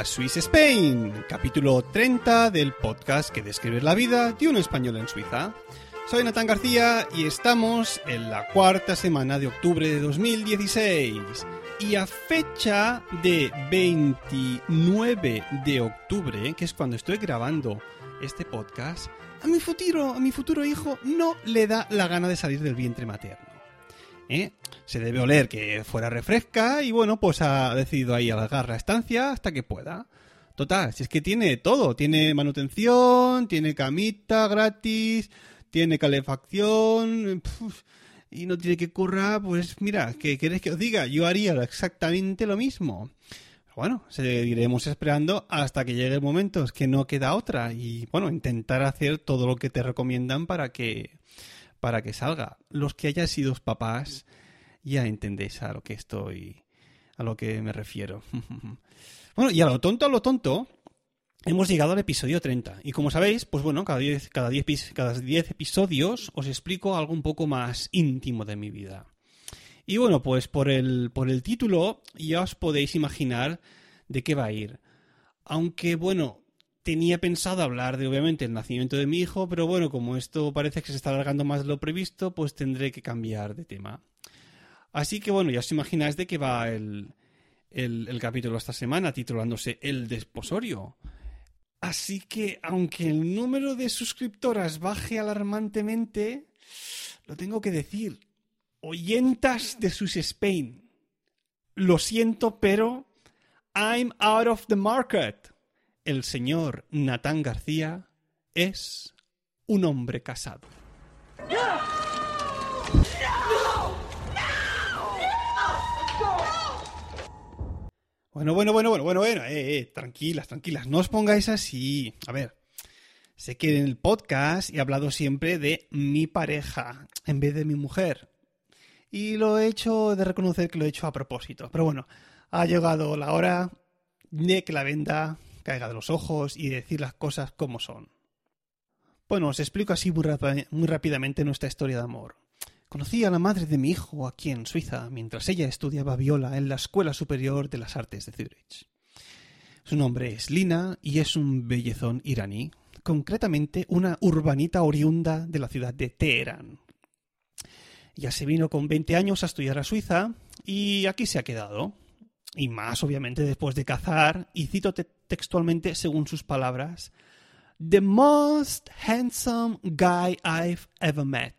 A Swiss Spain, capítulo 30 del podcast que describe la vida de un español en Suiza. Soy Natán García y estamos en la cuarta semana de octubre de 2016. Y a fecha de 29 de octubre, que es cuando estoy grabando este podcast, a mi futuro, a mi futuro hijo no le da la gana de salir del vientre materno. ¿Eh? Se debe oler que fuera refresca y bueno, pues ha decidido ahí alargar la estancia hasta que pueda. Total, si es que tiene todo, tiene manutención, tiene camita gratis, tiene calefacción y no tiene que currar, pues mira, ¿qué queréis que os diga? Yo haría exactamente lo mismo. Bueno, seguiremos esperando hasta que llegue el momento, es que no queda otra. Y bueno, intentar hacer todo lo que te recomiendan para que, para que salga. Los que hayan sido papás ya entendéis a lo que estoy, a lo que me refiero. bueno, y a lo tonto, a lo tonto, hemos llegado al episodio 30. Y como sabéis, pues bueno, cada 10 cada cada episodios os explico algo un poco más íntimo de mi vida. Y bueno, pues por el, por el título ya os podéis imaginar de qué va a ir. Aunque bueno, tenía pensado hablar de obviamente el nacimiento de mi hijo, pero bueno, como esto parece que se está alargando más de lo previsto, pues tendré que cambiar de tema. Así que bueno, ya os imagináis de qué va el, el, capítulo esta semana, titulándose El desposorio. Así que, aunque el número de suscriptoras baje alarmantemente, lo tengo que decir. Oyentas de sus Spain. Lo siento, pero I'm out of the market. El señor Natán García es un hombre casado. Bueno, bueno, bueno, bueno, bueno, bueno, eh, eh, tranquilas, tranquilas, no os pongáis así. A ver, sé que en el podcast he hablado siempre de mi pareja en vez de mi mujer. Y lo he hecho de reconocer que lo he hecho a propósito. Pero bueno, ha llegado la hora de que la venda caiga de los ojos y decir las cosas como son. Bueno, os explico así muy, muy rápidamente nuestra historia de amor. Conocí a la madre de mi hijo aquí en Suiza mientras ella estudiaba viola en la Escuela Superior de las Artes de Zurich. Su nombre es Lina y es un bellezón iraní, concretamente una urbanita oriunda de la ciudad de Teherán. Ya se vino con 20 años a estudiar a Suiza y aquí se ha quedado. Y más, obviamente, después de cazar, y cito textualmente según sus palabras, The most handsome guy I've ever met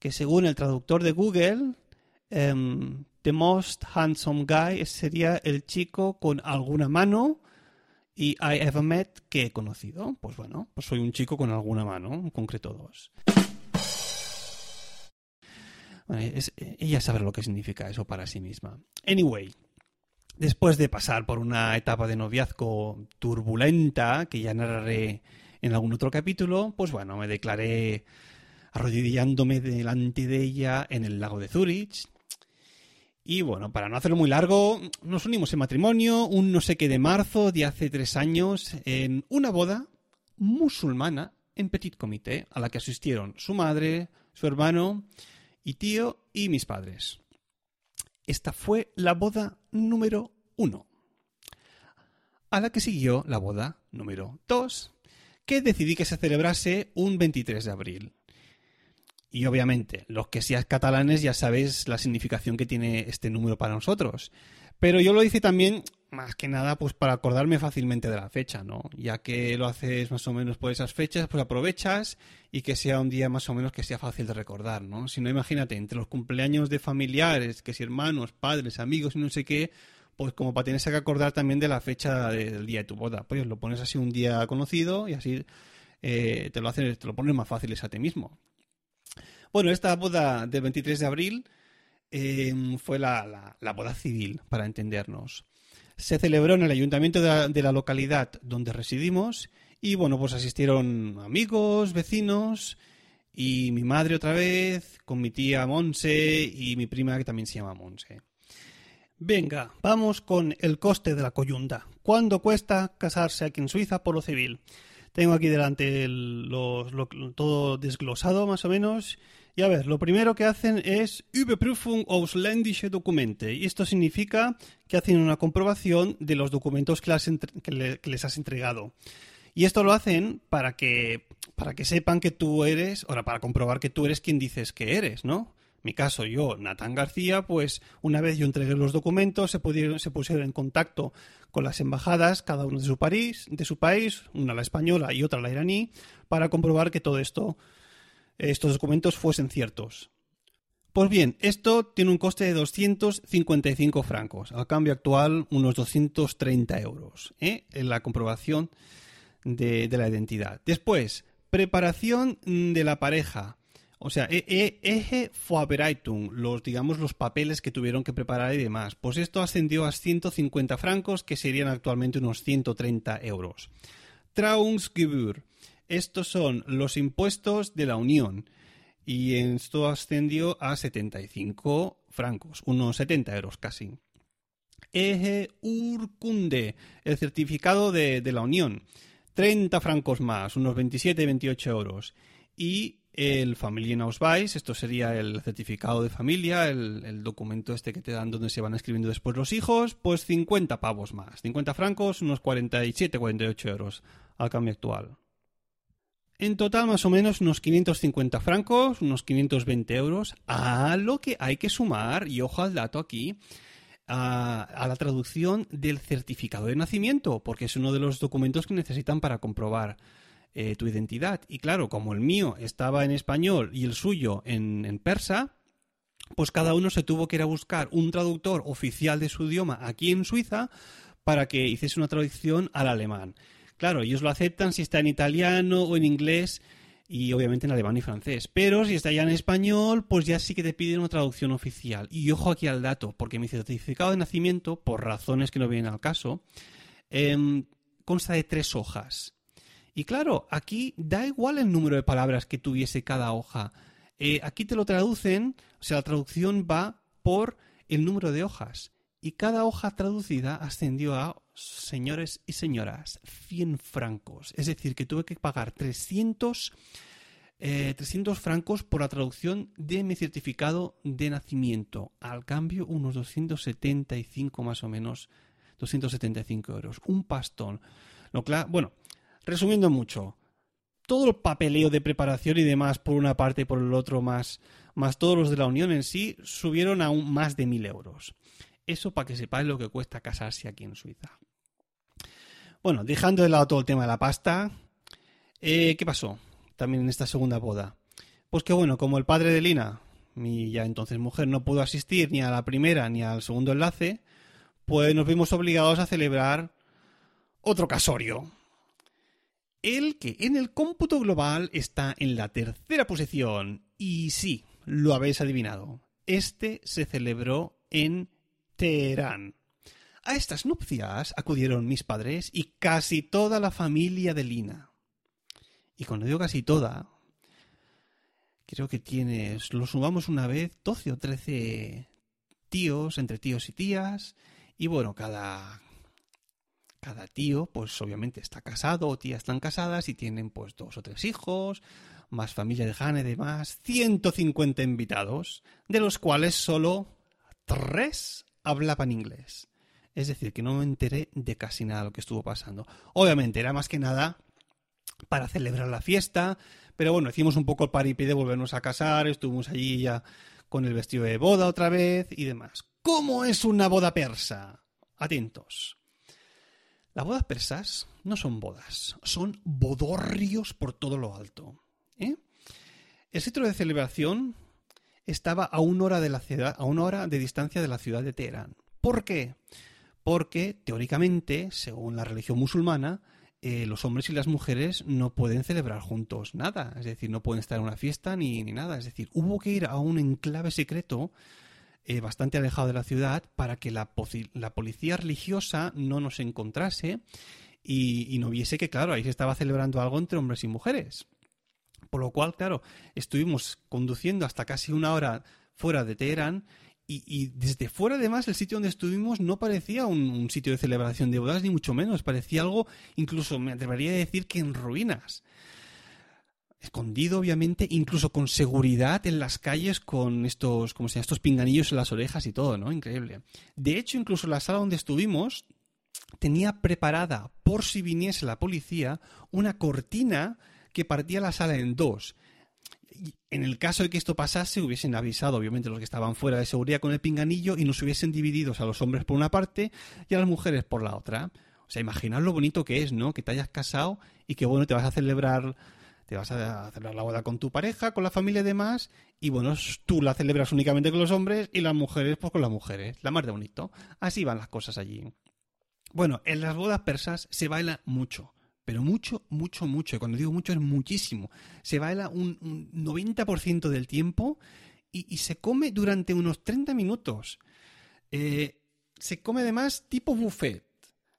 que según el traductor de Google, em, The Most Handsome Guy sería el chico con alguna mano y I ever met que he conocido. Pues bueno, pues soy un chico con alguna mano, en concreto dos. ella sabe lo que significa eso para sí misma. Anyway, después de pasar por una etapa de noviazgo turbulenta, que ya narraré en algún otro capítulo, pues bueno, me declaré arrodillándome delante de ella en el lago de Zurich. Y bueno, para no hacerlo muy largo, nos unimos en matrimonio un no sé qué de marzo de hace tres años en una boda musulmana en Petit Comité, a la que asistieron su madre, su hermano y tío y mis padres. Esta fue la boda número uno. A la que siguió la boda número dos, que decidí que se celebrase un 23 de abril. Y obviamente, los que seáis catalanes ya sabéis la significación que tiene este número para nosotros. Pero yo lo hice también, más que nada, pues para acordarme fácilmente de la fecha, ¿no? Ya que lo haces más o menos por esas fechas, pues aprovechas y que sea un día más o menos que sea fácil de recordar, ¿no? Si no, imagínate, entre los cumpleaños de familiares, que si hermanos, padres, amigos y no sé qué, pues como para tenerse que acordar también de la fecha del día de tu boda. Pues lo pones así un día conocido y así eh, te lo haces, te lo pones más fácil a ti mismo. Bueno, esta boda del 23 de abril em, fue la, boda civil, para entendernos. Se celebró en el ayuntamiento de la, localidad donde residimos y bueno, pues asistieron amigos, vecinos y mi madre otra vez, con mi tía Monse y mi prima que también se llama Monse. Venga, vamos con el coste de la coyunda. ¿Cuánto cuesta casarse aquí en Suiza por lo civil? Tengo aquí delante todo desglosado más o menos Y a ver, lo primero que hacen es Überprüfung ausländische Dokumente. Y esto significa que hacen una comprobación de los documentos que, les has entregado. Y esto lo hacen para que, para que sepan que tú eres, ahora para comprobar que tú eres quien dices que eres, ¿no? mi caso, yo, Natán García, pues una vez yo entregué los documentos, se, pudieron, se pusieron en contacto con las embajadas, cada uno de su, país, de su país, una la española y otra la iraní, para comprobar que todo esto, estos documentos fuesen ciertos. Pues bien, esto tiene un coste de 255 francos, al cambio actual unos 230 euros, ¿eh? en la comprobación de, la identidad. Después, preparación de la pareja. O sea, e, e, eje Vorbereitung, los, digamos, los papeles que tuvieron que preparar y demás. Pues esto ascendió a 150 francos, que serían actualmente unos 130 euros. Trauungsgebühr. Estos son los impuestos de la Unión. Y esto ascendió a 75 francos, unos 70 euros casi. Eje Urkunde, el certificado de, la Unión. 30 francos más, unos 27-28 euros. Y el Familienausweis, esto sería el certificado de familia, el, documento este que te dan donde se van escribiendo después los hijos, pues 50 pavos más, 50 francos, unos 47, 48 euros al cambio actual. En total, más o menos unos 550 francos, unos 520 euros, a lo que hay que sumar, y ojo al dato aquí, a, la traducción del certificado de nacimiento, porque es uno de los documentos que necesitan para comprobar eh, tu identidad. Y claro, como el mío estaba en español y el suyo en, persa, pues cada uno se tuvo que ir a buscar un traductor oficial de su idioma aquí en Suiza para que hiciese una traducción al alemán. Claro, ellos lo aceptan si está en italiano o en inglés y obviamente en alemán y francés. Pero si está ya en español, pues ya sí que te piden una traducción oficial. Y ojo aquí al dato, porque mi certificado de nacimiento, por razones que no vienen al caso, em, consta de tres hojas. Y claro, aquí da igual el número de palabras que tuviese cada hoja. Eh, aquí te lo traducen, o sea, la traducción va por el número de hojas. Y cada hoja traducida ascendió a, señores y señoras, 100 francos. Es decir, que tuve que pagar 300, 300 eh, francos por la traducción de mi certificado de nacimiento. Al cambio, unos 275 más o menos, 275 euros. Un pastón. Lo bueno, Resumiendo mucho, todo el papeleo de preparación y demás por una parte y por el otro más, más todos los de la Unión en sí, subieron a un más de mil euros. Eso para que sepáis lo que cuesta casarse aquí en Suiza. Bueno, dejando de lado todo el tema de la pasta, eh, ¿qué pasó también en esta segunda boda? Pues que bueno, como el padre de Lina, mi ya entonces mujer, no pudo asistir ni a la primera ni al segundo enlace, pues nos vimos obligados a celebrar otro casorio el que en el cómputo global está en la tercera posición. Y sí, lo habéis adivinado. Este se celebró en A estas nupcias acudieron mis padres y casi toda la familia de Lina. Y cuando digo casi toda, creo que tienes, lo sumamos una vez, 12 o 13 tíos, entre tíos y tías, y bueno, cada, cada tío, pues obviamente está casado o tías están casadas y tienen pues dos o tres hijos, más familia de Jane demás, 150 invitados, de los cuales solo tres hablaban inglés. Es decir, que no me enteré de casi nada de lo que estuvo pasando. Obviamente era más que nada para celebrar la fiesta, pero bueno, hicimos un poco el paripé de volvernos a casar, estuvimos allí ya con el vestido de boda otra vez y demás. ¿Cómo es una boda persa? Atentos. Las bodas persas no son bodas, son bodorrios por todo lo alto. ¿eh? El sitio de celebración estaba a una hora de la ciudad, a una hora de distancia de la ciudad de Teherán. ¿Por qué? Porque teóricamente, según la religión musulmana, eh, los hombres y las mujeres no pueden celebrar juntos nada, es decir, no pueden estar en una fiesta ni, ni nada, es decir, hubo que ir a un enclave secreto eh, bastante alejado de la ciudad para que la, policía religiosa no nos encontrase y, no viese que, claro, ahí se estaba celebrando algo entre hombres y mujeres. Por lo cual, claro, estuvimos conduciendo hasta casi una hora fuera de Teherán y, desde fuera, además, el sitio donde estuvimos no parecía un, sitio de celebración de bodas, ni mucho menos. Parecía algo, incluso me atrevería a decir que en ruinas. escondido obviamente, incluso con seguridad en las calles con estos, como se estos pinganillos en las orejas y todo, ¿no? Increíble. De hecho, incluso la sala donde estuvimos tenía preparada, por si viniese la policía, una cortina que partía la sala en dos. En el caso de que esto pasase, hubiesen avisado, obviamente, los que estaban fuera de seguridad con el pinganillo y nos hubiesen dividido a los hombres por una parte y a las mujeres por la otra. O sea, imaginad lo bonito que es, ¿no? Que te hayas casado y que, bueno, te vas a celebrar te vas a celebrar la boda con tu pareja, con la familia y demás, y bueno, tú la celebras únicamente con los hombres y las mujeres pues con las mujeres, la más de bonito. Así van las cosas allí. Bueno, en las bodas persas se baila mucho, pero mucho, mucho, mucho. Y cuando digo mucho es muchísimo. Se baila un, 90% del tiempo y, se come durante unos 30 minutos. Eh, se come además tipo buffet.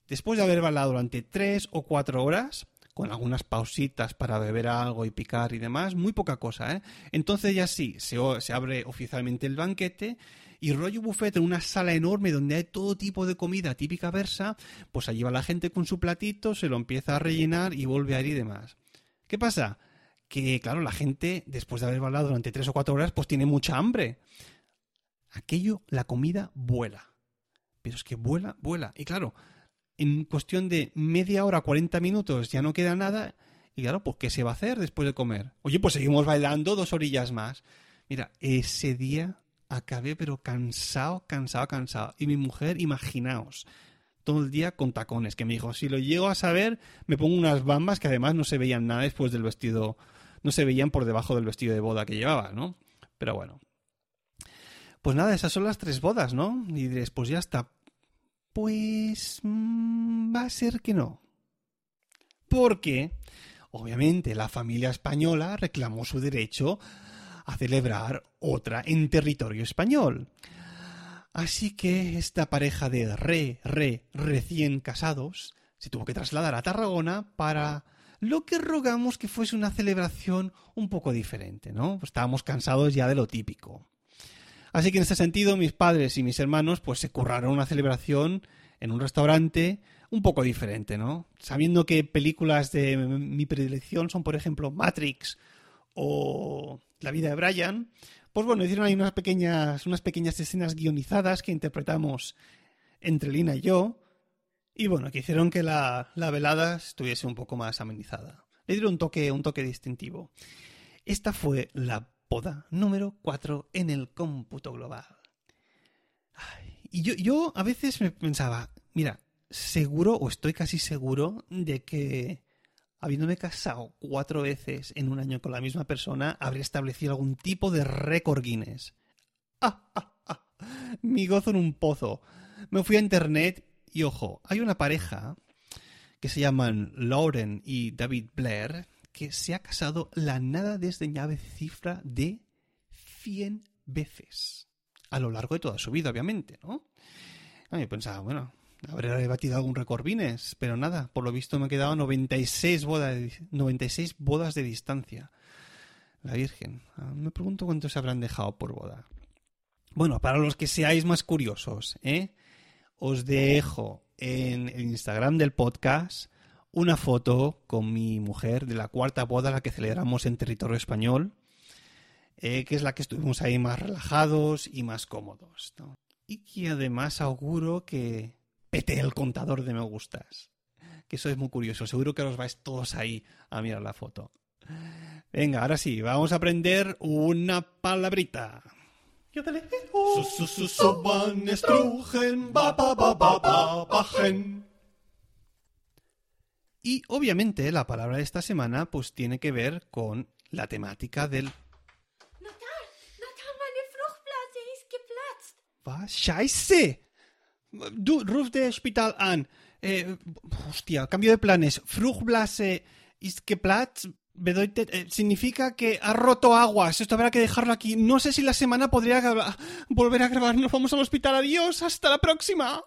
Después de haber bailado durante 3 o 4 horas, con algunas pausitas para beber algo y picar y demás, muy poca cosa, ¿eh? Entonces ya sí, se, se abre oficialmente el banquete y rollo buffet en una sala enorme donde hay todo tipo de comida típica versa, pues allí va la gente con su platito, se lo empieza a rellenar y vuelve a ir y demás. ¿Qué pasa? Que, claro, la gente, después de haber bailado durante tres o cuatro horas, pues tiene mucha hambre. Aquello, la comida vuela. Pero es que vuela, vuela. Y claro, en cuestión de media hora, 40 minutos, ya no queda nada. Y claro, pues ¿qué se va a hacer después de comer? Oye, pues seguimos bailando dos orillas más. Mira, ese día acabé pero cansado, cansado, cansado. Y mi mujer, imaginaos, todo el día con tacones, que me dijo, si lo llego a saber, me pongo unas bambas que además no se veían nada después del vestido, no se veían por debajo del vestido de boda que llevaba, ¿no? Pero bueno. Pues nada, esas son las tres bodas, ¿no? Y después ya está. Pues mm, va a ser que no. Porque, obviamente, la familia española reclamó su derecho a celebrar otra en territorio español. Así que esta pareja de re, re, recién casados se tuvo que trasladar a Tarragona para lo que rogamos que fuese una celebración un poco diferente, ¿no? estábamos cansados ya de lo típico. Así que en ese sentido, mis padres y mis hermanos, pues se curraron una celebración en un restaurante un poco diferente, ¿no? Sabiendo que películas de mi predilección son, por ejemplo, Matrix o La vida de Brian, pues bueno, hicieron ahí unas pequeñas, unas pequeñas escenas guionizadas que interpretamos entre Lina y yo, y bueno, que hicieron que la, la velada estuviese un poco más amenizada. Le dieron un toque, un toque distintivo. Esta fue la poda número 4 en el cómputo global. y yo, yo a veces me pensaba, mira, seguro o estoy casi seguro de que habiéndome casado cuatro veces en un año con la misma persona, habría establecido algún tipo de récord Guinness. ¡Ah, ah, ah! Mi gozo en un pozo. Me fui a internet y ojo, hay una pareja que se llaman Lauren y David Blair que se ha casado la nada desdeñable cifra de 100 veces. A lo largo de toda su vida, obviamente, ¿no? A mí pensaba, bueno, habré batido algún récord pero nada, por lo visto me he quedado 96 bodas, 96 bodas de distancia. La Virgen. Ah, me pregunto cuántos se habrán dejado por boda. Bueno, para los que seáis más curiosos, ¿eh? os dejo en el Instagram del podcast una foto con mi mujer de la cuarta boda, la que celebramos en territorio español, eh, que es la que estuvimos ahí más relajados y más cómodos. Y que además auguro que pete el contador de me gustas. Que eso es muy curioso. Seguro que os vais todos ahí a mirar la foto. Venga, ahora sí, vamos a aprender una palabrita. Y obviamente la palabra de esta semana pues tiene que ver con la temática del... Natal, Natal, meine Fruchtblase ist geplatzt. Was? Scheiße. Du, ruf de hospital an. Eh, hostia, cambio de planes. Fruchtblase ist geplatzt Bedeutet, eh, significa que ha roto aguas. Esto habrá que dejarlo aquí. No sé si la semana podría volver a grabar. Nos vamos al hospital. Adiós. Hasta la próxima.